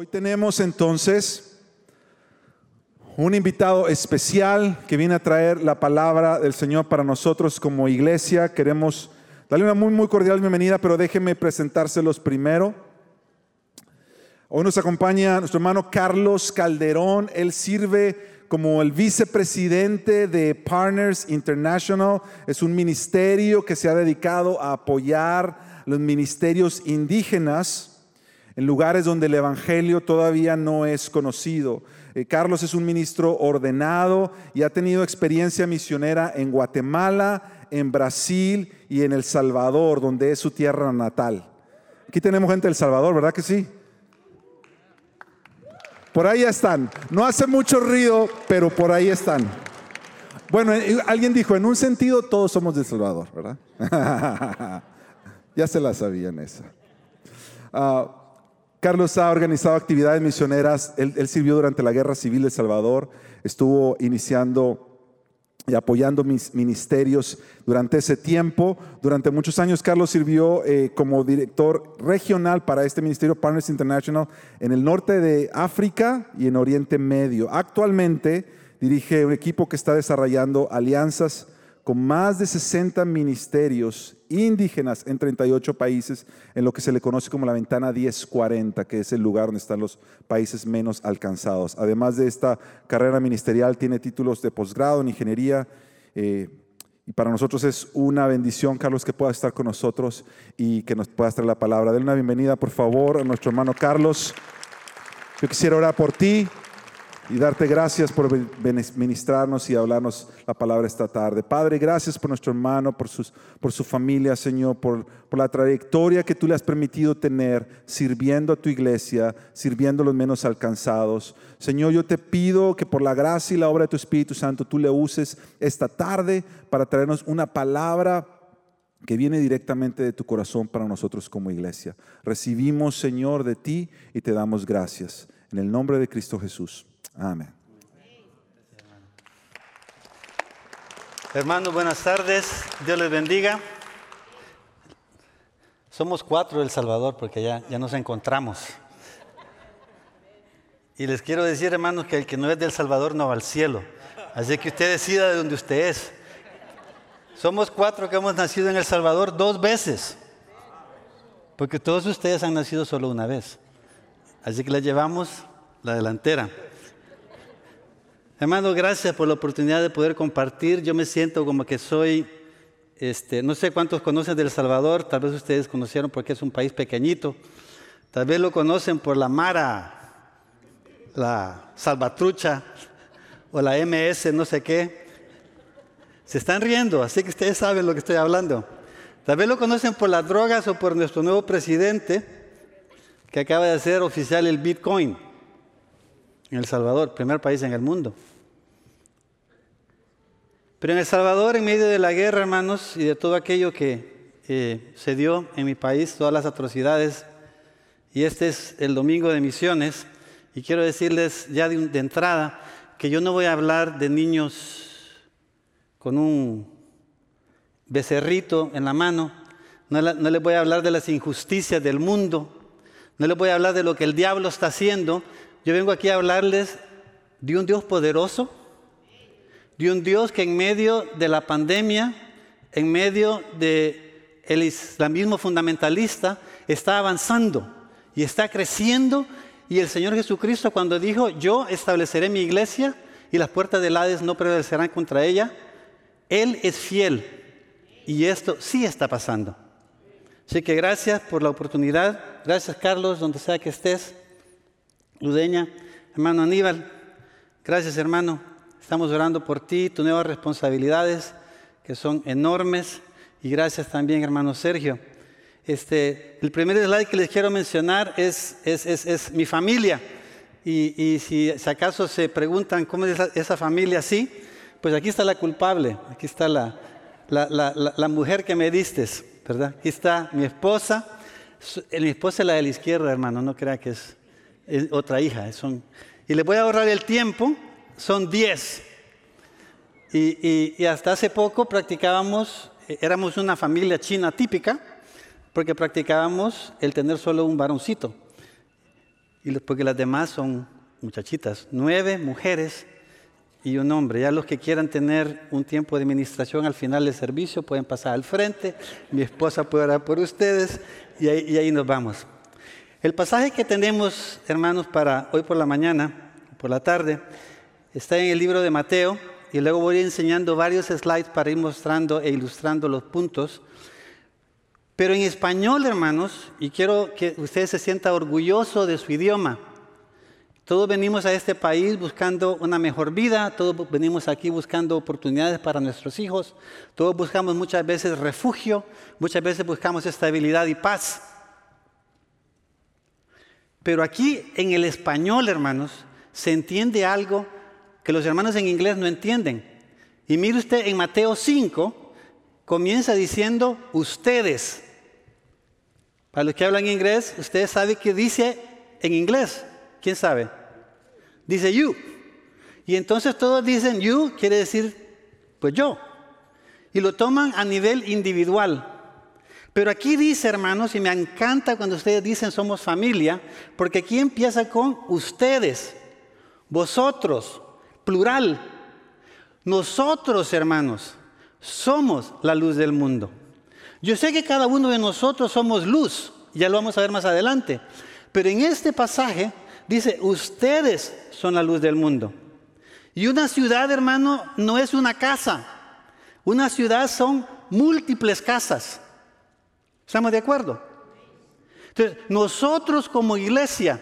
Hoy tenemos entonces un invitado especial que viene a traer la palabra del Señor para nosotros como iglesia. Queremos darle una muy, muy cordial bienvenida, pero déjenme presentárselos primero. Hoy nos acompaña nuestro hermano Carlos Calderón. Él sirve como el vicepresidente de Partners International. Es un ministerio que se ha dedicado a apoyar los ministerios indígenas en lugares donde el Evangelio todavía no es conocido. Eh, Carlos es un ministro ordenado y ha tenido experiencia misionera en Guatemala, en Brasil y en El Salvador, donde es su tierra natal. Aquí tenemos gente del Salvador, ¿verdad que sí? Por ahí están. No hace mucho ruido, pero por ahí están. Bueno, eh, alguien dijo, en un sentido todos somos del Salvador, ¿verdad? ya se la sabían esa. Uh, Carlos ha organizado actividades misioneras. Él, sirvió durante la Guerra Civil de Salvador. Estuvo iniciando y apoyando mis ministerios durante ese tiempo. Durante muchos años, Carlos sirvió eh, como director regional para este ministerio Partners International en el norte de África y en Oriente Medio. Actualmente dirige un equipo que está desarrollando alianzas con más de 60 ministerios indígenas en 38 países, en lo que se le conoce como la ventana 1040, que es el lugar donde están los países menos alcanzados. Además de esta carrera ministerial, tiene títulos de posgrado en ingeniería. Eh, y para nosotros es una bendición, Carlos, que pueda estar con nosotros y que nos pueda traer la palabra. Denle una bienvenida, por favor, a nuestro hermano Carlos. Yo quisiera orar por ti, y darte gracias por ministrarnos y hablarnos la palabra esta tarde. Padre, gracias por nuestro hermano, por, sus, por su familia, Señor, por, por la trayectoria que tú le has permitido tener sirviendo a tu iglesia, sirviendo a los menos alcanzados. Señor, yo te pido que por la gracia y la obra de tu Espíritu Santo tú le uses esta tarde para traernos una palabra que viene directamente de tu corazón para nosotros como iglesia. Recibimos, Señor, de ti y te damos gracias. En el nombre de Cristo Jesús. Amén. Hermanos, buenas tardes. Dios les bendiga. Somos cuatro del Salvador porque ya, ya nos encontramos. Y les quiero decir, hermanos, que el que no es del Salvador no va al cielo. Así que usted decida de donde usted es. Somos cuatro que hemos nacido en El Salvador dos veces. Porque todos ustedes han nacido solo una vez. Así que les llevamos la delantera. Hermano, gracias por la oportunidad de poder compartir. Yo me siento como que soy, este, no sé cuántos conocen del Salvador, tal vez ustedes conocieron porque es un país pequeñito, tal vez lo conocen por la Mara, la Salvatrucha o la MS, no sé qué. Se están riendo, así que ustedes saben lo que estoy hablando. Tal vez lo conocen por las drogas o por nuestro nuevo presidente que acaba de hacer oficial el Bitcoin en El Salvador, primer país en el mundo. Pero en El Salvador, en medio de la guerra, hermanos, y de todo aquello que eh, se dio en mi país, todas las atrocidades, y este es el domingo de misiones, y quiero decirles ya de, entrada que yo no voy a hablar de niños con un becerrito en la mano, no, no les voy a hablar de las injusticias del mundo, no les voy a hablar de lo que el diablo está haciendo, yo vengo aquí a hablarles de un Dios poderoso, de un Dios que en medio de la pandemia, en medio del el islamismo fundamentalista, está avanzando y está creciendo. Y el Señor Jesucristo cuando dijo, yo estableceré mi iglesia y las puertas del Hades no prevalecerán contra ella, Él es fiel. Y esto sí está pasando. Así que gracias por la oportunidad. Gracias Carlos, donde sea que estés. Ludeña, hermano Aníbal, gracias hermano. Estamos orando por ti, tus nuevas responsabilidades que son enormes. Y gracias también, hermano Sergio. Este, el primer slide que les quiero mencionar es, es, es, mi familia. Y, y si, acaso se preguntan cómo es esa, familia así, pues aquí está la culpable, aquí está la, la, la, la mujer que me diste, ¿verdad? Aquí está mi esposa. Mi esposa es la de la izquierda, hermano, no crea que es otra hija. Son, y le voy a ahorrar el tiempo, son 10. Y, hasta hace poco practicábamos, eh, éramos una familia china típica, porque practicábamos el tener solo un varoncito. y porque las demás son muchachitas. Nueve mujeres y un hombre. Ya los que quieran tener un tiempo de administración al final del servicio pueden pasar al frente. Mi esposa puede orar por ustedes y ahí, y ahí nos vamos. El pasaje que tenemos, hermanos, para hoy por la mañana, por la tarde, está en el libro de Mateo y luego voy enseñando varios slides para ir mostrando e ilustrando los puntos. Pero en español, hermanos, y quiero que ustedes se sientan orgullosos de su idioma. Todos venimos a este país buscando una mejor vida, todos venimos aquí buscando oportunidades para nuestros hijos, todos buscamos muchas veces refugio, muchas veces buscamos estabilidad y paz. Pero aquí en el español, hermanos, se entiende algo que los hermanos en inglés no entienden. Y mire usted, en Mateo 5 comienza diciendo ustedes. Para los que hablan inglés, ustedes saben qué dice en inglés. ¿Quién sabe? Dice you. Y entonces todos dicen you, quiere decir pues yo. Y lo toman a nivel individual. Pero aquí dice, hermanos, y me encanta cuando ustedes dicen somos familia, porque aquí empieza con ustedes, vosotros, plural. Nosotros, hermanos, somos la luz del mundo. Yo sé que cada uno de nosotros somos luz, ya lo vamos a ver más adelante, pero en este pasaje dice, ustedes son la luz del mundo. Y una ciudad, hermano, no es una casa. Una ciudad son múltiples casas. ¿Estamos de acuerdo? Entonces, nosotros como iglesia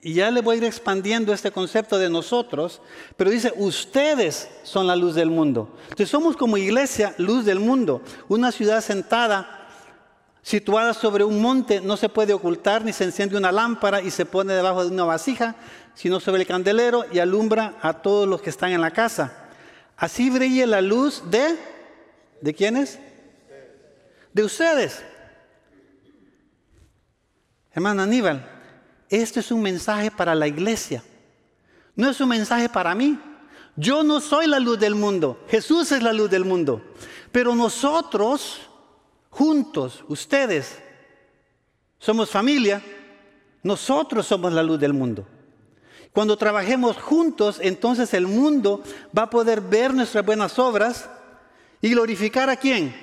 y ya le voy a ir expandiendo este concepto de nosotros, pero dice, ustedes son la luz del mundo. Entonces somos como iglesia luz del mundo, una ciudad sentada, situada sobre un monte, no se puede ocultar ni se enciende una lámpara y se pone debajo de una vasija, sino sobre el candelero y alumbra a todos los que están en la casa. Así brille la luz de, ¿de quiénes? De ustedes. Hermano Aníbal, este es un mensaje para la iglesia. No es un mensaje para mí. Yo no soy la luz del mundo. Jesús es la luz del mundo. Pero nosotros, juntos, ustedes, somos familia. Nosotros somos la luz del mundo. Cuando trabajemos juntos, entonces el mundo va a poder ver nuestras buenas obras y glorificar a quién?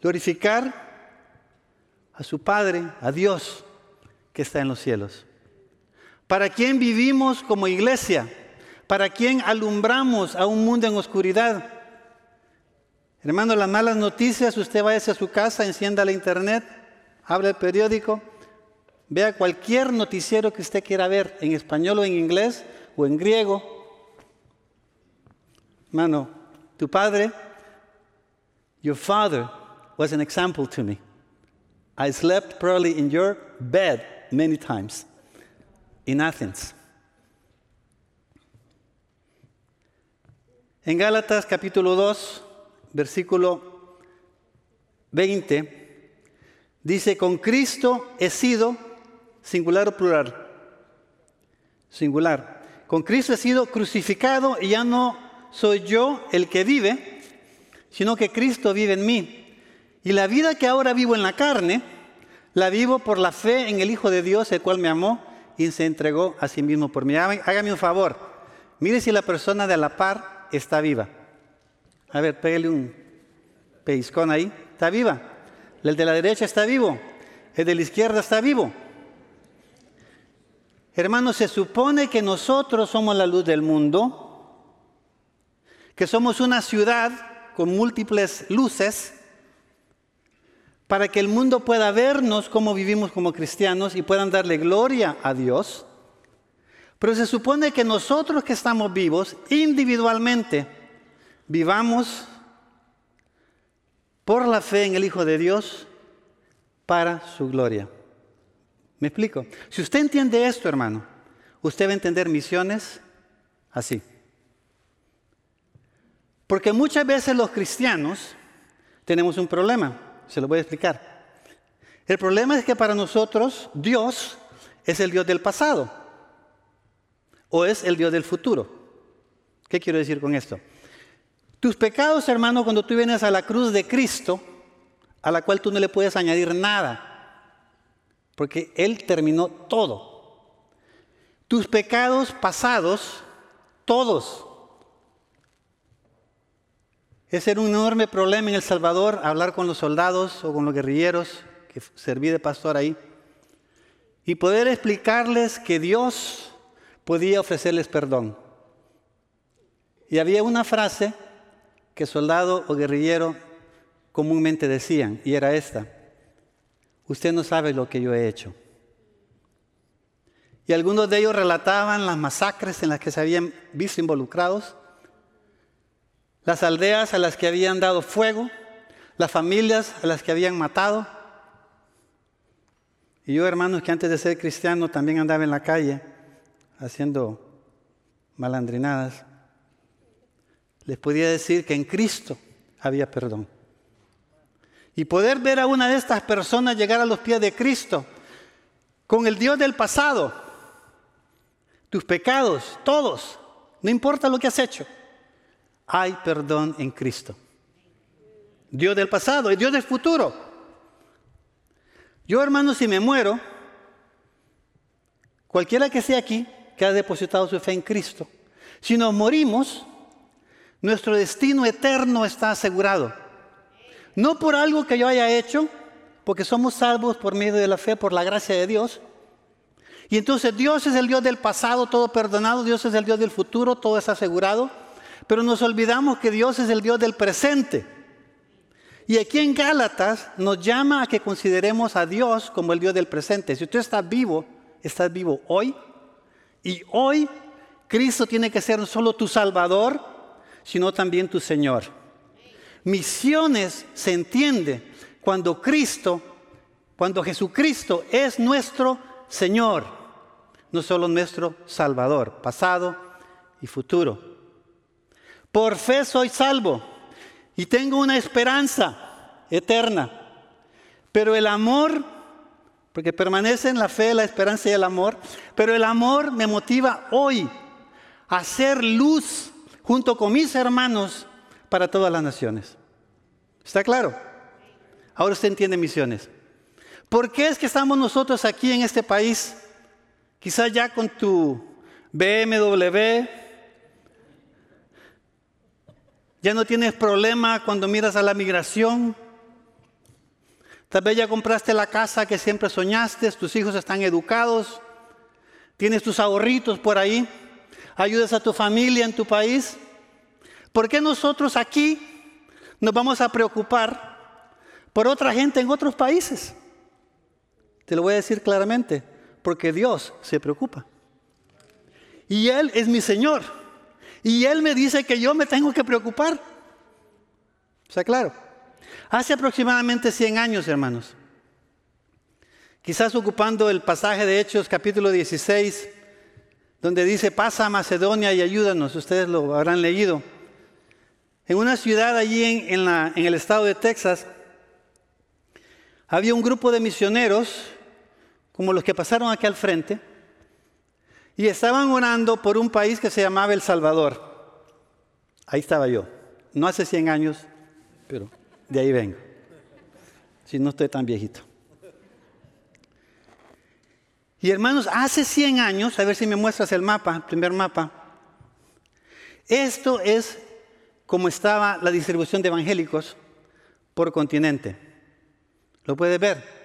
Glorificar a su Padre, a Dios que está en los cielos. ¿Para quién vivimos como iglesia? ¿Para quién alumbramos a un mundo en oscuridad? Hermano, las malas noticias, usted vaya a su casa, encienda la internet, abre el periódico, vea cualquier noticiero que usted quiera ver, en español o en inglés o en griego. Hermano, tu padre, your father was an example to me. I slept probably in your bed many times in Athens. En Gálatas capítulo 2, versículo 20, dice, con Cristo he sido, singular o plural, singular, con Cristo he sido crucificado y ya no soy yo el que vive, sino que Cristo vive en mí. Y la vida que ahora vivo en la carne, la vivo por la fe en el Hijo de Dios, el cual me amó y se entregó a sí mismo por mí. Hágame un favor. Mire si la persona de la par está viva. A ver, pégale un pellizcón ahí. ¿Está viva? El de la derecha está vivo. El de la izquierda está vivo. Hermanos, se supone que nosotros somos la luz del mundo, que somos una ciudad con múltiples luces, para que el mundo pueda vernos como vivimos como cristianos y puedan darle gloria a Dios. Pero se supone que nosotros que estamos vivos individualmente vivamos por la fe en el Hijo de Dios para su gloria. ¿Me explico? Si usted entiende esto, hermano, usted va a entender misiones así. Porque muchas veces los cristianos tenemos un problema. Se lo voy a explicar. El problema es que para nosotros Dios es el Dios del pasado o es el Dios del futuro. ¿Qué quiero decir con esto? Tus pecados, hermano, cuando tú vienes a la cruz de Cristo, a la cual tú no le puedes añadir nada. porque Él terminó todo. Tus pecados pasados, todos. Ese era un enorme problema en El Salvador, hablar con los soldados o con los guerrilleros, que serví de pastor ahí, y poder explicarles que Dios podía ofrecerles perdón. Y había una frase que soldado o guerrillero comúnmente decían, y era esta, usted no sabe lo que yo he hecho. Y algunos de ellos relataban las masacres en las que se habían visto involucrados, las aldeas a las que habían dado fuego, las familias a las que habían matado. Y yo, hermanos, que antes de ser cristiano también andaba en la calle haciendo malandrinadas, les podía decir que en Cristo había perdón. Y poder ver a una de estas personas llegar a los pies de Cristo con el Dios del pasado, tus pecados, todos, no importa lo que has hecho, hay perdón en Cristo. Dios del pasado y Dios del futuro. Yo, hermano, si me muero, cualquiera que sea aquí, que ha depositado su fe en Cristo, si nos morimos, nuestro destino eterno está asegurado. No por algo que yo haya hecho, porque somos salvos por medio de la fe, por la gracia de Dios. Y entonces Dios es el Dios del pasado, todo perdonado, Dios es el Dios del futuro, todo es asegurado. Pero nos olvidamos que Dios es el Dios del presente. Y aquí en Gálatas nos llama a que consideremos a Dios como el Dios del presente. Si usted está vivo, estás vivo hoy. Y hoy Cristo tiene que ser no solo tu Salvador, sino también tu Señor. Misiones se entiende cuando Cristo, cuando Jesucristo es nuestro Señor, no solo nuestro Salvador, pasado y futuro. Por fe soy salvo y tengo una esperanza eterna. Pero el amor, porque permanece en la fe, la esperanza y el amor, pero el amor me motiva hoy a hacer luz junto con mis hermanos para todas las naciones. ¿Está claro? Ahora usted entiende misiones. ¿Por qué es que estamos nosotros aquí en este país? Quizás ya con tu BMW, ya no tienes problema cuando miras a la migración. Tal vez ya compraste la casa que siempre soñaste, tus hijos están educados, tienes tus ahorritos por ahí, ayudas a tu familia en tu país. ¿Por qué nosotros aquí nos vamos a preocupar por otra gente en otros países? Te lo voy a decir claramente, porque Dios se preocupa. Y Él es mi Señor. Y Él me dice que yo me tengo que preocupar. O sea, claro. Hace aproximadamente 100 años, hermanos, quizás ocupando el pasaje de Hechos capítulo 16, donde dice, pasa a Macedonia y ayúdanos, ustedes lo habrán leído. En una ciudad allí en, el estado de Texas, había un grupo de misioneros, como los que pasaron aquí al frente, y estaban orando por un país que se llamaba El Salvador. Ahí estaba yo, no hace 100 años, pero de ahí vengo. Si no estoy tan viejito. Y hermanos, hace 100 años, a ver si me muestras el mapa, el primer mapa, esto es cómo estaba la distribución de evangélicos por continente. ¿Lo puede ver?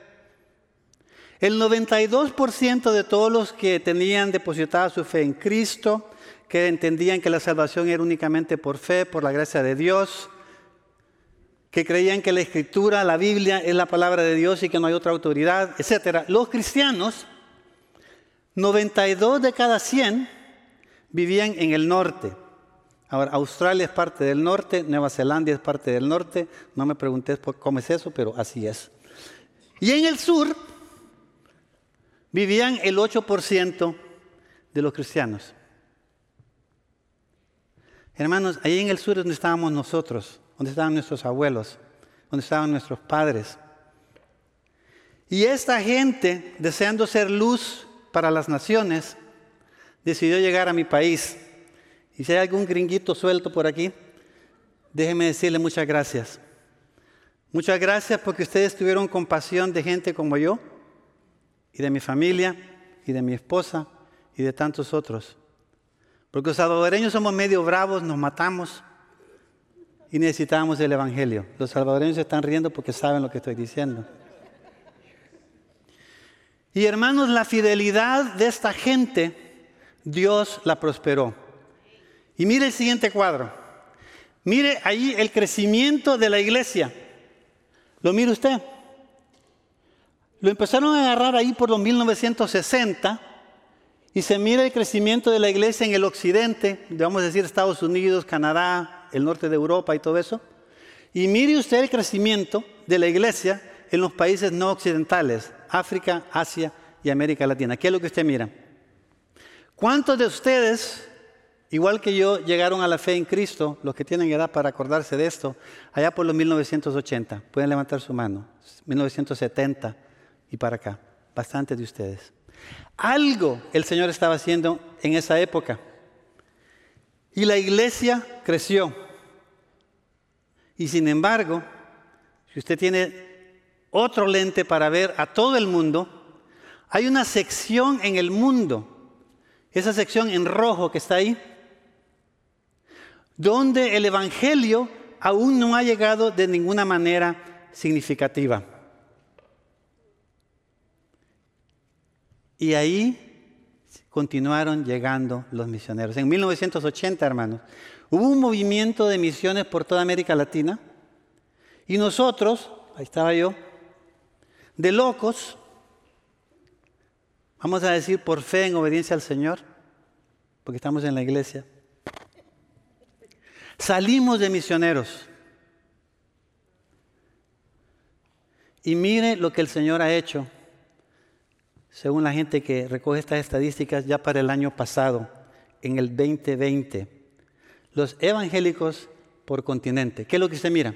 El 92% de todos los que tenían depositada su fe en Cristo, que entendían que la salvación era únicamente por fe, por la gracia de Dios, que creían que la escritura, la Biblia es la palabra de Dios y que no hay otra autoridad, etc. Los cristianos, 92 de cada 100 vivían en el norte. Ahora, Australia es parte del norte, Nueva Zelanda es parte del norte. No me preguntes cómo es eso, pero así es. Y en el sur vivían el 8% de los cristianos. Hermanos, ahí en el sur es donde estábamos nosotros, donde estaban nuestros abuelos, donde estaban nuestros padres. Y esta gente, deseando ser luz para las naciones, decidió llegar a mi país y si hay algún gringuito suelto por aquí, déjeme decirle muchas gracias. Muchas gracias porque ustedes tuvieron compasión de gente como yo, y de mi familia y de mi esposa y de tantos otros. Porque los salvadoreños somos medio bravos, nos matamos y necesitamos el Evangelio. Los salvadoreños están riendo porque saben lo que estoy diciendo. Y hermanos, la fidelidad de esta gente, Dios la prosperó. Y mire el siguiente cuadro. Mire ahí el crecimiento de la iglesia. ¿Lo mire usted? Lo empezaron a agarrar ahí por los 1960 y se mira el crecimiento de la iglesia en el occidente, vamos a decir Estados Unidos, Canadá, el norte de Europa y todo eso. Y mire usted el crecimiento de la iglesia en los países no occidentales, África, Asia y América Latina. ¿Qué es lo que usted mira? ¿Cuántos de ustedes, igual que yo, llegaron a la fe en Cristo, los que tienen edad para acordarse de esto, allá por los 1980? Pueden levantar su mano. 1970 y para acá. Bastantes de ustedes. Algo el Señor estaba haciendo en esa época. Y la iglesia creció. Y sin embargo, si usted tiene otro lente para ver a todo el mundo, hay una sección en el mundo, esa sección en rojo que está ahí, donde el Evangelio aún no ha llegado de ninguna manera significativa. Y ahí continuaron llegando los misioneros. En 1980, hermanos, hubo un movimiento de misiones por toda América Latina y nosotros, ahí estaba yo, de locos, vamos a decir por fe en obediencia al Señor, porque estamos en la iglesia, salimos de misioneros. Y mire lo que el Señor ha hecho según la gente que recoge estas estadísticas, ya para el año pasado, en el 2020, los evangélicos por continente. ¿Qué es lo que usted mira?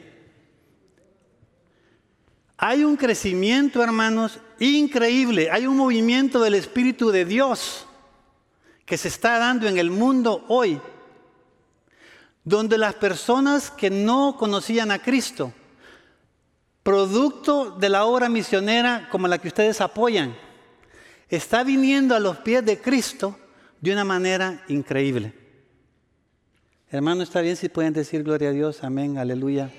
Hay un crecimiento, hermanos, increíble. Hay un movimiento del Espíritu de Dios que se está dando en el mundo hoy, donde las personas que no conocían a Cristo, producto de la obra misionera como la que ustedes apoyan, está viniendo a los pies de Cristo de una manera increíble. Hermano, está bien si pueden decir gloria a Dios, amén, aleluya.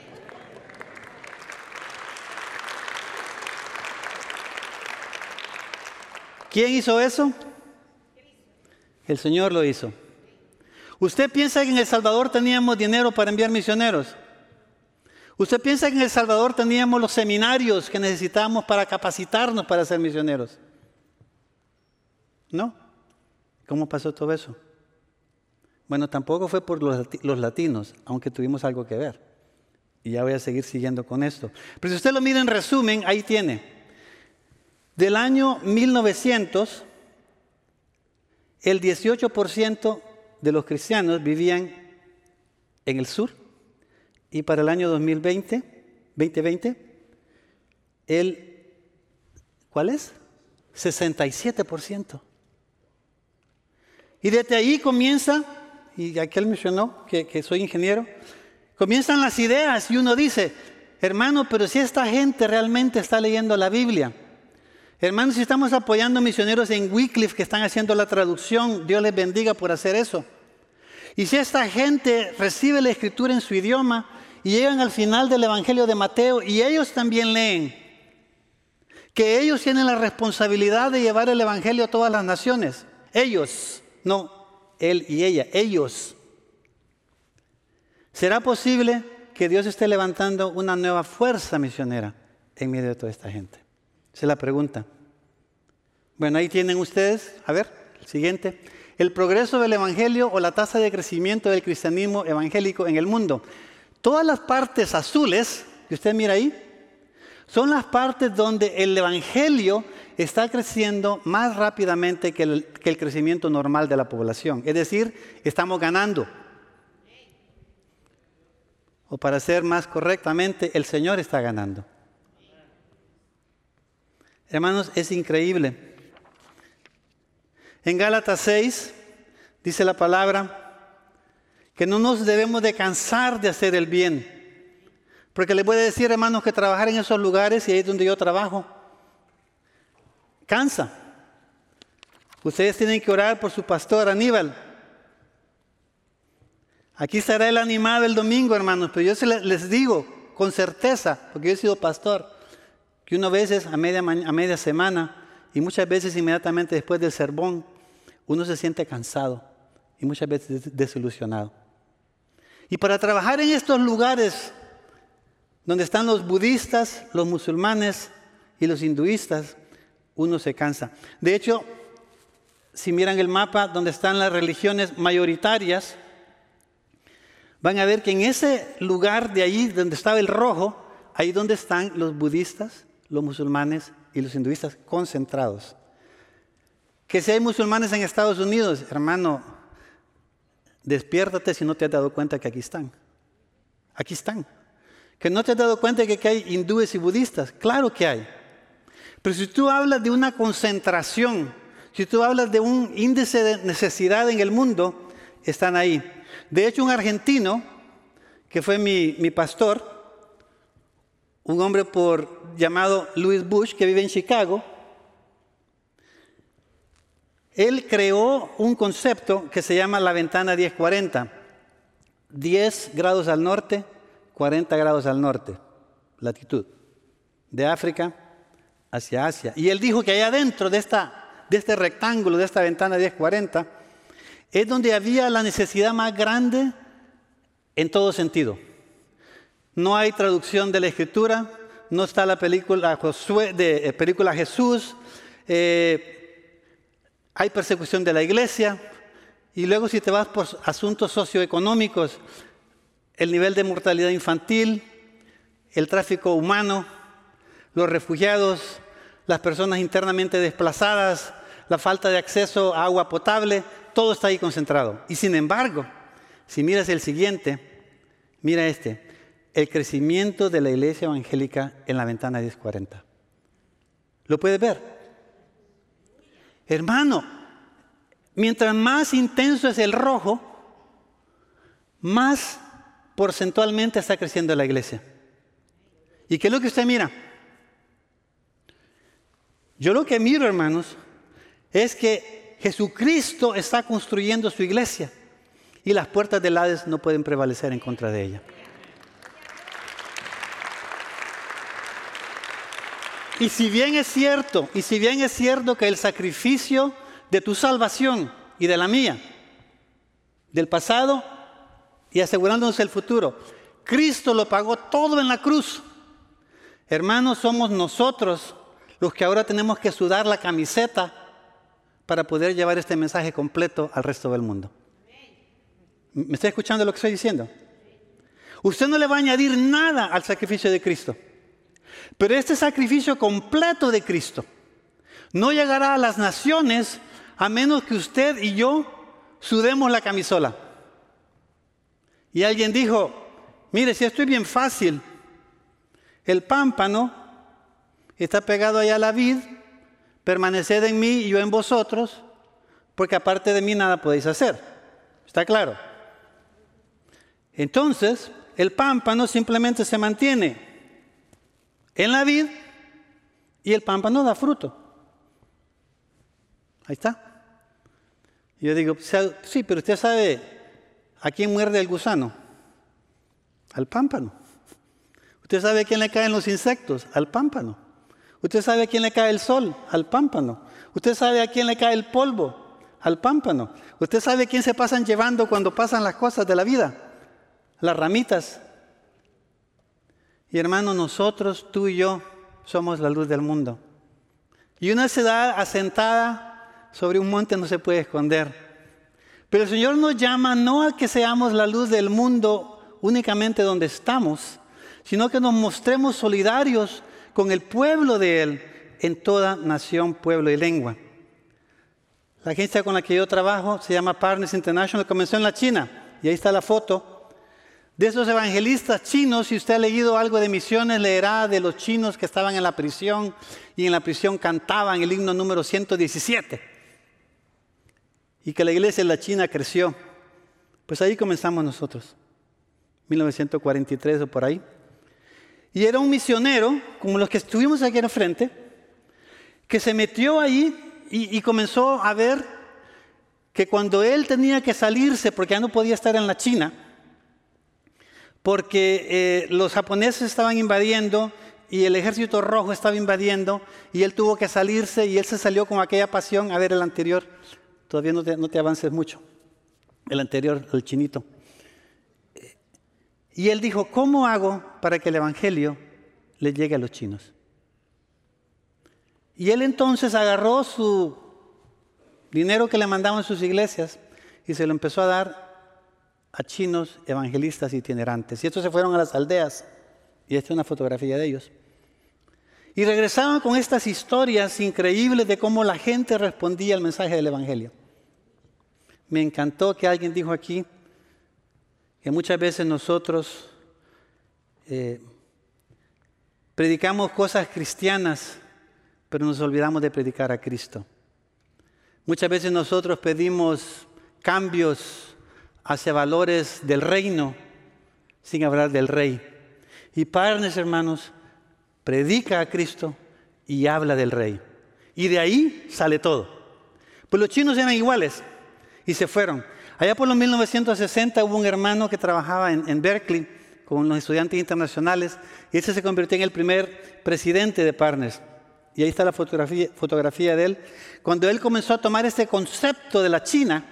¿Quién hizo eso? El Señor lo hizo. ¿Usted piensa que en El Salvador teníamos dinero para enviar misioneros? ¿Usted piensa que en El Salvador teníamos los seminarios que necesitábamos para capacitarnos para ser misioneros? No. ¿Cómo pasó todo eso? Bueno, tampoco fue por los latinos, aunque tuvimos algo que ver. Y ya voy a seguir siguiendo con esto. Pero si usted lo mira en resumen, ahí tiene. Del año 1900, el 18% de los cristianos vivían en el sur y para el año 2020, 2020, el, ¿cuál es? 67%. Y desde ahí comienza, y aquel mencionó que, soy ingeniero, comienzan las ideas y uno dice, hermano, pero si esta gente realmente está leyendo la Biblia, hermano, si estamos apoyando misioneros en Wycliffe que están haciendo la traducción, Dios les bendiga por hacer eso. Y si esta gente recibe la escritura en su idioma y llegan al final del Evangelio de Mateo y ellos también leen, que ellos tienen la responsabilidad de llevar el Evangelio a todas las naciones, ellos, no, él y ella, ellos. ¿Será posible que Dios esté levantando una nueva fuerza misionera en medio de toda esta gente? Esa es la pregunta. Bueno, ahí tienen ustedes, a ver, el siguiente. El progreso del Evangelio o la tasa de crecimiento del cristianismo evangélico en el mundo. Todas las partes azules, que usted mira ahí, son las partes donde el Evangelio está creciendo más rápidamente que el, crecimiento normal de la población. Es decir, estamos ganando. O para ser más correctamente, el Señor está ganando. Hermanos, es increíble. En Gálatas 6 dice la palabra que no nos debemos de cansar de hacer el bien. Porque les voy decir, hermanos, que trabajar en esos lugares, y ahí es donde yo trabajo, Cansa. Ustedes tienen que orar por su pastor Aníbal. Aquí estará el animado el domingo, hermanos, pero yo les digo con certeza, porque yo he sido pastor, que uno a veces a media, semana y muchas veces inmediatamente después del sermón, uno se siente cansado y muchas veces desilusionado. Y para trabajar en estos lugares donde están los budistas, los musulmanes y los hinduistas, uno se cansa. De hecho, si miran el mapa donde están las religiones mayoritarias, van a ver que en ese lugar de ahí donde estaba el rojo, ahí donde están los budistas, los musulmanes y los hinduistas concentrados. Que si hay musulmanes en Estados Unidos, hermano, despiértate si no te has dado cuenta que aquí están. Aquí están. Que no te has dado cuenta que hay hindúes y budistas. Claro que hay. Pero si tú hablas de una concentración, si tú hablas de un índice de necesidad en el mundo, están ahí. De hecho, un argentino, que fue mi, mi pastor, un hombre por, llamado Louis Bush, que vive en Chicago, él creó un concepto que se llama la ventana 1040. 10 grados al norte, 40 grados al norte, latitud, de África hacia Asia. Y él dijo que allá adentro de, esta, de este rectángulo, de esta ventana 1040, es donde había la necesidad más grande en todo sentido. No hay traducción de la escritura, no está la película, de, eh, película Jesús, eh, hay persecución de la iglesia y luego si te vas por asuntos socioeconómicos, el nivel de mortalidad infantil, el tráfico humano, los refugiados, las personas internamente desplazadas, la falta de acceso a agua potable, todo está ahí concentrado. Y sin embargo, si miras el siguiente, mira este, el crecimiento de la iglesia evangélica en la ventana 1040. ¿Lo puedes ver? Hermano, mientras más intenso es el rojo, más porcentualmente está creciendo la iglesia. ¿Y qué es lo que usted mira? Yo lo que miro, hermanos, es que Jesucristo está construyendo su iglesia y las puertas del Hades no pueden prevalecer en contra de ella. Y si bien es cierto, y si bien es cierto que el sacrificio de tu salvación y de la mía, del pasado y asegurándonos el futuro, Cristo lo pagó todo en la cruz. Hermanos, somos nosotros los que ahora tenemos que sudar la camiseta para poder llevar este mensaje completo al resto del mundo. ¿Me está escuchando lo que estoy diciendo? Usted no le va a añadir nada al sacrificio de Cristo. Pero este sacrificio completo de Cristo no llegará a las naciones a menos que usted y yo sudemos la camisola. Y alguien dijo, mire, si esto es bien fácil, el pámpano está pegado allá a la vid, permaneced en mí y yo en vosotros, porque aparte de mí nada podéis hacer. ¿Está claro? Entonces, el pámpano simplemente se mantiene en la vid y el pámpano da fruto. Ahí está. Yo digo, sí, pero usted sabe a quién muerde el gusano. Al pámpano. Usted sabe a quién le caen los insectos. Al pámpano. Usted sabe a quién le cae el sol. Al pámpano. Usted sabe a quién le cae el polvo. Al pámpano. Usted sabe a quién se pasan llevando cuando pasan las cosas de la vida. Las ramitas y hermano, nosotros, tú y yo, somos la luz del mundo. Y una ciudad asentada sobre un monte no se puede esconder. Pero el Señor nos llama no a que seamos la luz del mundo únicamente donde estamos, sino que nos mostremos solidarios con el pueblo de Él en toda nación, pueblo y lengua. La agencia con la que yo trabajo se llama Partners International, comenzó en la China, y ahí está la foto. De esos evangelistas chinos, si usted ha leído algo de misiones, leerá de los chinos que estaban en la prisión y en la prisión cantaban el himno número 117. Y que la iglesia en la China creció. Pues ahí comenzamos nosotros, 1943 o por ahí. Y era un misionero, como los que estuvimos aquí en frente, que se metió ahí y, comenzó a ver que cuando él tenía que salirse, porque ya no podía estar en la China, porque eh, los japoneses estaban invadiendo y el ejército rojo estaba invadiendo y él tuvo que salirse y él se salió con aquella pasión. A ver el anterior, todavía no te avances mucho, el anterior, el chinito. Y él dijo, ¿cómo hago para que el Evangelio le llegue a los chinos? Y él entonces agarró su dinero que le mandaban sus iglesias y se lo empezó a dar a chinos evangelistas itinerantes. Y estos se fueron a las aldeas. Y esta es una fotografía de ellos. Y regresaban con estas historias increíbles de cómo la gente respondía al mensaje del Evangelio. Me encantó que alguien dijo aquí que muchas veces nosotros eh, predicamos cosas cristianas, pero nos olvidamos de predicar a Cristo. Muchas veces nosotros pedimos cambios hacia valores del reino sin hablar del rey. Y Parnes, hermanos, predica a Cristo y habla del rey. Y de ahí sale todo. Pues los chinos eran iguales y se fueron. Allá por los 1960 hubo un hermano que trabajaba en, Berkeley con los estudiantes internacionales y ese se convirtió en el primer presidente de Parnes. Y ahí está la fotografía, de él. Cuando él comenzó a tomar este concepto de la China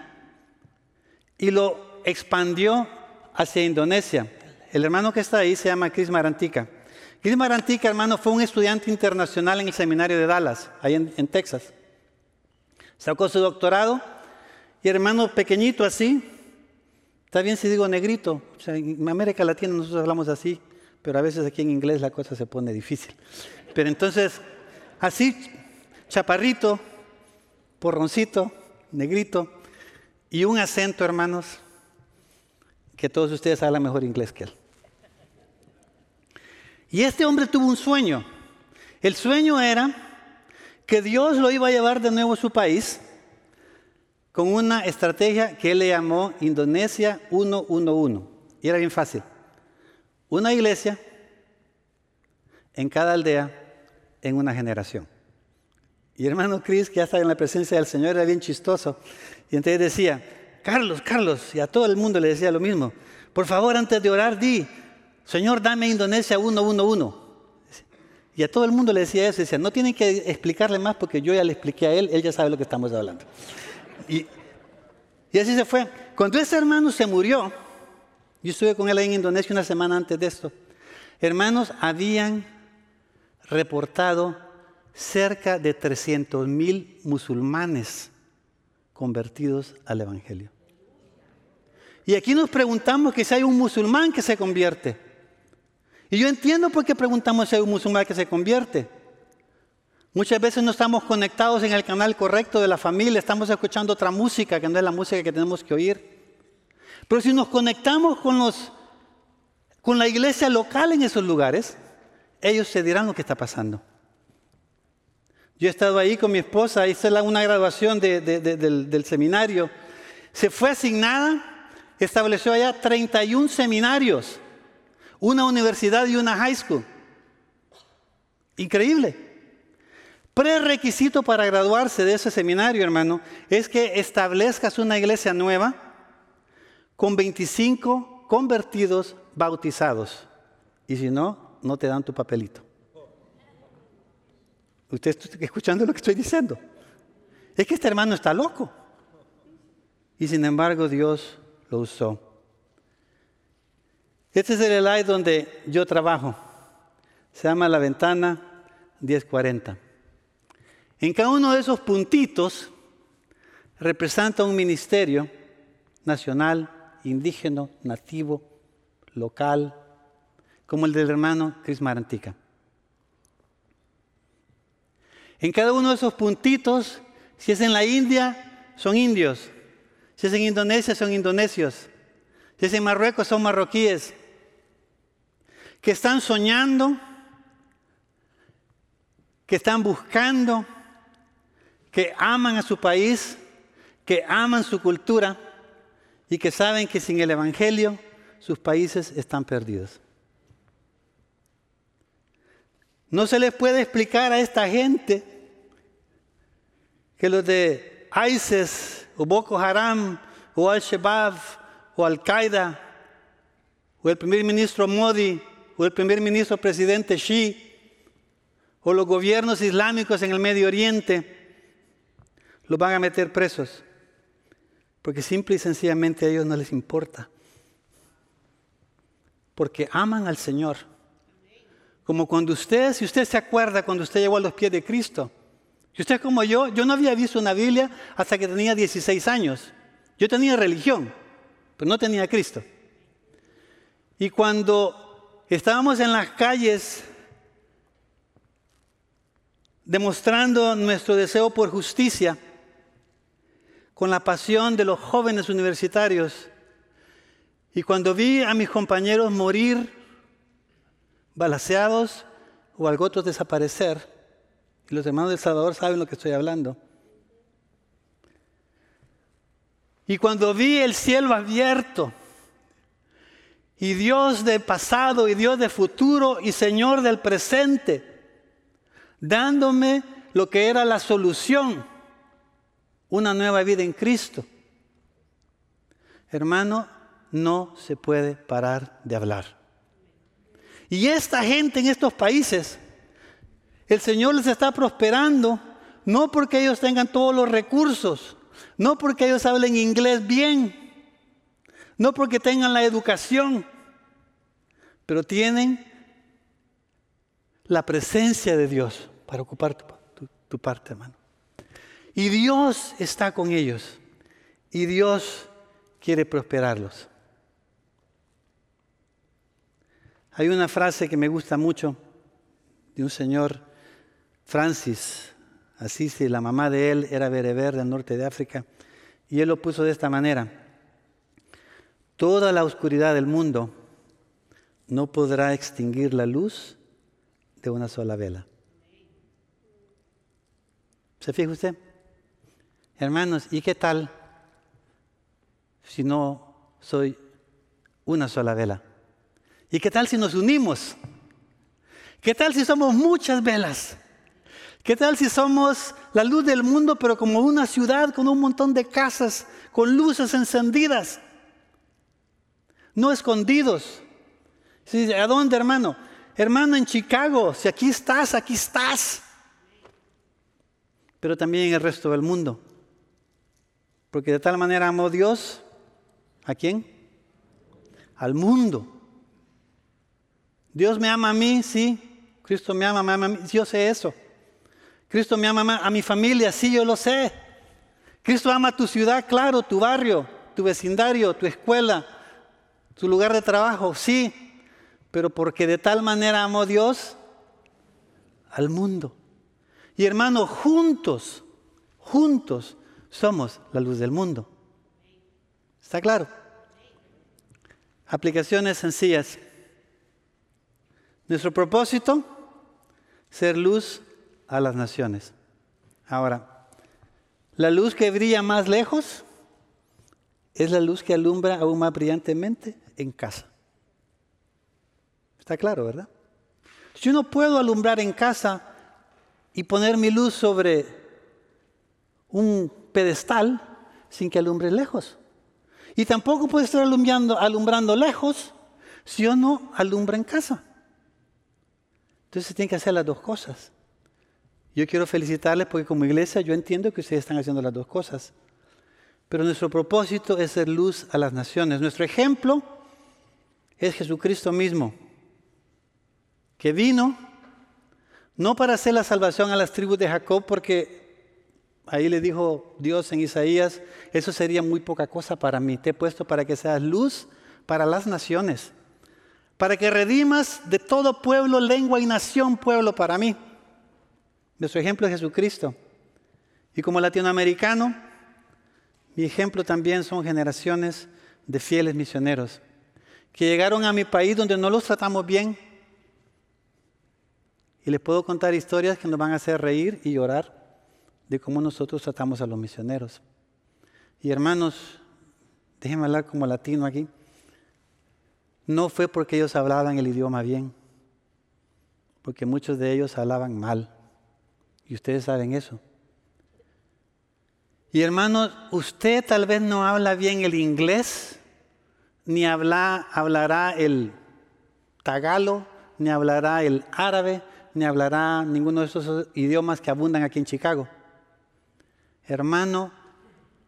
y lo expandió hacia Indonesia. El hermano que está ahí se llama Chris Marantica. Chris Marantica, hermano, fue un estudiante internacional en el seminario de Dallas, ahí en, Texas. Sacó su doctorado y hermano pequeñito así, está bien si digo negrito, en América Latina nosotros hablamos así, pero a veces aquí en inglés la cosa se pone difícil. Pero entonces, así, chaparrito, porroncito, negrito, y un acento, hermanos, que todos ustedes hablan mejor inglés que él. Y este hombre tuvo un sueño. El sueño era que Dios lo iba a llevar de nuevo a su país con una estrategia que él le llamó Indonesia 111. Y era bien fácil. Una iglesia en cada aldea en una generación. Y hermano Cris, que ya estaba en la presencia del Señor, era bien chistoso. Y entonces decía, Carlos, Carlos, y a todo el mundo le decía lo mismo. Por favor, antes de orar, di, Señor, dame Indonesia 111. Y a todo el mundo le decía eso, decía, no tienen que explicarle más porque yo ya le expliqué a él, él ya sabe lo que estamos hablando. Y, así se fue. Cuando ese hermano se murió, yo estuve con él ahí en Indonesia una semana antes de esto, hermanos habían reportado cerca de 300 mil musulmanes convertidos al Evangelio. Y aquí nos preguntamos que si hay un musulmán que se convierte. Y yo entiendo por qué preguntamos si hay un musulmán que se convierte. Muchas veces no estamos conectados en el canal correcto de la familia, estamos escuchando otra música que no es la música que tenemos que oír. Pero si nos conectamos con, los, con la iglesia local en esos lugares, ellos se dirán lo que está pasando. Yo he estado ahí con mi esposa, hice una graduación del, del seminario. Se fue asignada, estableció allá 31 seminarios una universidad y una high school. Increíble. Prerequisito para graduarse de ese seminario, hermano, es que establezcas una iglesia nueva con 25 convertidos bautizados. Y si no, no te dan tu papelito. Usted está escuchando lo que estoy diciendo. Es que este hermano está loco. Y sin embargo Dios lo usó. Este es el slide donde yo trabajo. Se llama la ventana 1040. En cada uno de esos puntitos representa un ministerio nacional, indígena, nativo, local, como el del hermano Cris Marantica. En cada uno de esos puntitos, si es en la India, son indios. Si es en Indonesia, son indonesios. Si es en Marruecos, son marroquíes que están soñando, que están buscando, que aman a su país, que aman su cultura y que saben que sin el Evangelio sus países están perdidos. No se les puede explicar a esta gente que los de ISIS o Boko Haram o Al-Shabaab o Al-Qaeda o el primer ministro Modi o el primer ministro presidente Xi o los gobiernos islámicos en el Medio Oriente los van a meter presos. Porque simple y sencillamente a ellos no les importa. Porque aman al Señor. Como cuando usted, si usted se acuerda, cuando usted llegó a los pies de Cristo. Y usted como yo, yo no había visto una Biblia hasta que tenía 16 años. Yo tenía religión, pero no tenía Cristo. Y cuando estábamos en las calles demostrando nuestro deseo por justicia, con la pasión de los jóvenes universitarios. Y cuando vi a mis compañeros morir balaseados o algo otros desaparecer, y los hermanos del Salvador saben lo que estoy hablando. Y cuando vi el cielo abierto, y Dios del pasado y Dios del futuro y Señor del presente, dándome lo que era la solución, una nueva vida en Cristo. Hermano, no se puede parar de hablar. Y esta gente en estos países, el Señor les está prosperando, no porque ellos tengan todos los recursos, no porque ellos hablen inglés bien, no porque tengan la educación, pero tienen la presencia de Dios para ocupar tu, parte, hermano. Y Dios está con ellos. Y Dios quiere prosperarlos. Hay una frase que me gusta mucho de un señor, Francis Assisi, la mamá de él era bereber del norte de África, y él lo puso de esta manera. Toda la oscuridad del mundo no podrá extinguir la luz de una sola vela. ¿Se fija usted? Hermanos, ¿y qué tal si no soy una sola vela? ¿Y qué tal si nos unimos? ¿Qué tal si somos muchas velas? ¿Qué tal si somos la luz del mundo, pero como una ciudad con un montón de casas, con luces encendidas, no escondidos? ¿A dónde, hermano? Hermano, en Chicago, si aquí estás, aquí estás pero también en el resto del mundo. Porque de tal manera amó Dios, ¿a quién? Al mundo. Dios me ama a mí, sí. Cristo me ama, me ama a mí, yo sé eso. Cristo me ama a mi familia, sí, yo lo sé. Cristo ama a tu ciudad, claro, tu barrio, tu vecindario, tu escuela, tu lugar de trabajo, sí. Pero porque de tal manera amó Dios al mundo. Y hermanos, juntos, juntos somos la luz del mundo. ¿Está claro? Aplicaciones sencillas. Nuestro propósito, ser luz a las naciones. Ahora, la luz que brilla más lejos es la luz que alumbra aún más brillantemente en casa. Está claro, ¿verdad? Yo no puedo alumbrar en casa, y poner mi luz sobre un pedestal sin que alumbre lejos. Y tampoco puede estar alumbrando, alumbrando lejos si yo no alumbra en casa. Entonces se tienen que hacer las dos cosas. Yo quiero felicitarles porque como iglesia yo entiendo que ustedes están haciendo las dos cosas. Pero nuestro propósito es ser luz a las naciones. Nuestro ejemplo es Jesucristo mismo, que vino no para hacer la salvación a las tribus de Jacob, porque ahí le dijo Dios en Isaías, eso sería muy poca cosa para mí. Te he puesto para que seas luz para las naciones, para que redimas de todo pueblo, lengua y nación pueblo para mí. Nuestro ejemplo es Jesucristo. Y como latinoamericano, mi ejemplo también son generaciones de fieles misioneros que llegaron a mi país donde no los tratamos bien, y les puedo contar historias que nos van a hacer reír y llorar de cómo nosotros tratamos a los misioneros. Y hermanos, déjenme hablar como latino aquí. No fue porque ellos hablaban el idioma bien, porque muchos de ellos hablaban mal. Y ustedes saben eso. Y hermanos, usted tal vez no habla bien el inglés, ni habla, hablará el tagalo, ni hablará el árabe, ni hablará ninguno de esos idiomas que abundan aquí en Chicago. Hermano,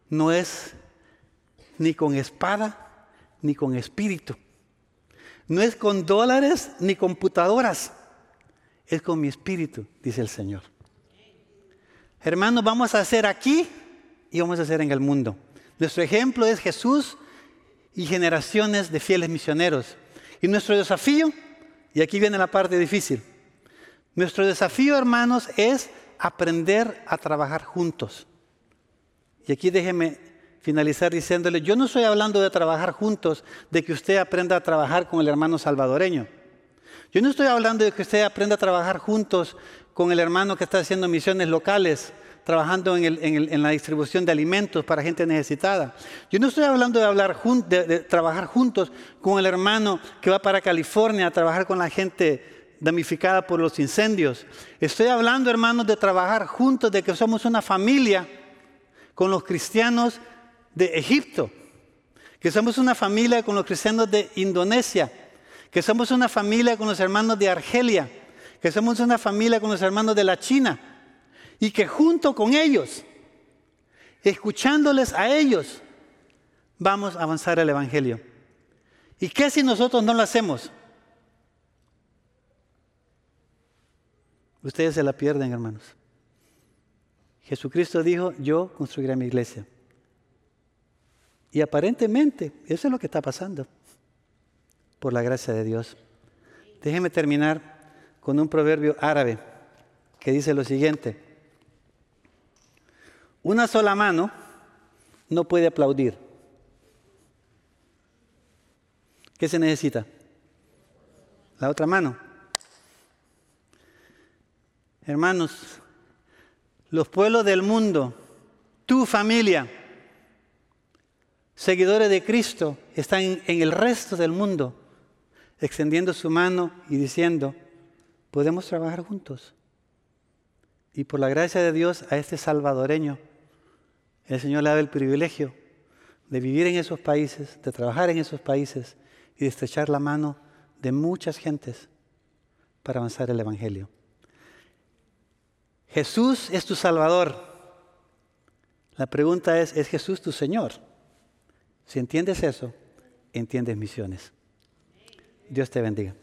no es ni con espada, ni con espíritu. No es con dólares ni computadoras. Es con mi espíritu, dice el Señor. Hermanos, vamos a hacer aquí y vamos a hacer en el mundo. Nuestro ejemplo es Jesús y generaciones de fieles misioneros. Y nuestro desafío, y aquí viene la parte difícil, nuestro desafío, hermanos, es aprender a trabajar juntos. Y aquí déjeme finalizar diciéndole, yo no estoy hablando de trabajar juntos, de que usted aprenda a trabajar con el hermano salvadoreño. Yo no estoy hablando de que usted aprenda a trabajar juntos con el hermano que está haciendo misiones locales, trabajando en, la distribución de alimentos para gente necesitada. Yo no estoy hablando de, hablar de trabajar juntos con el hermano que va para California a trabajar con la gente damnificada por los incendios. Estoy hablando, hermanos, de trabajar juntos, de que somos una familia con los cristianos de Egipto, que somos una familia con los cristianos de Indonesia, que somos una familia con los hermanos de Argelia, que somos una familia con los hermanos de la China, y que junto con ellos, escuchándoles a ellos, vamos a avanzar el Evangelio. ¿Y qué si nosotros no lo hacemos? Ustedes se la pierden, hermanos. Jesucristo dijo, yo construiré mi iglesia. Y aparentemente eso es lo que está pasando, por la gracia de Dios. Déjeme terminar con un proverbio árabe que dice lo siguiente. Una sola mano no puede aplaudir. ¿Qué se necesita? La otra mano. Hermanos, los pueblos del mundo, tu familia, seguidores de Cristo están en el resto del mundo extendiendo su mano y diciendo, podemos trabajar juntos. Y por la gracia de Dios a este salvadoreño, el Señor le da el privilegio de vivir en esos países, de trabajar en esos países y de estrechar la mano de muchas gentes para avanzar el Evangelio. Jesús es tu Salvador. La pregunta es, ¿es Jesús tu Señor? Si entiendes eso, entiendes misiones. Dios te bendiga.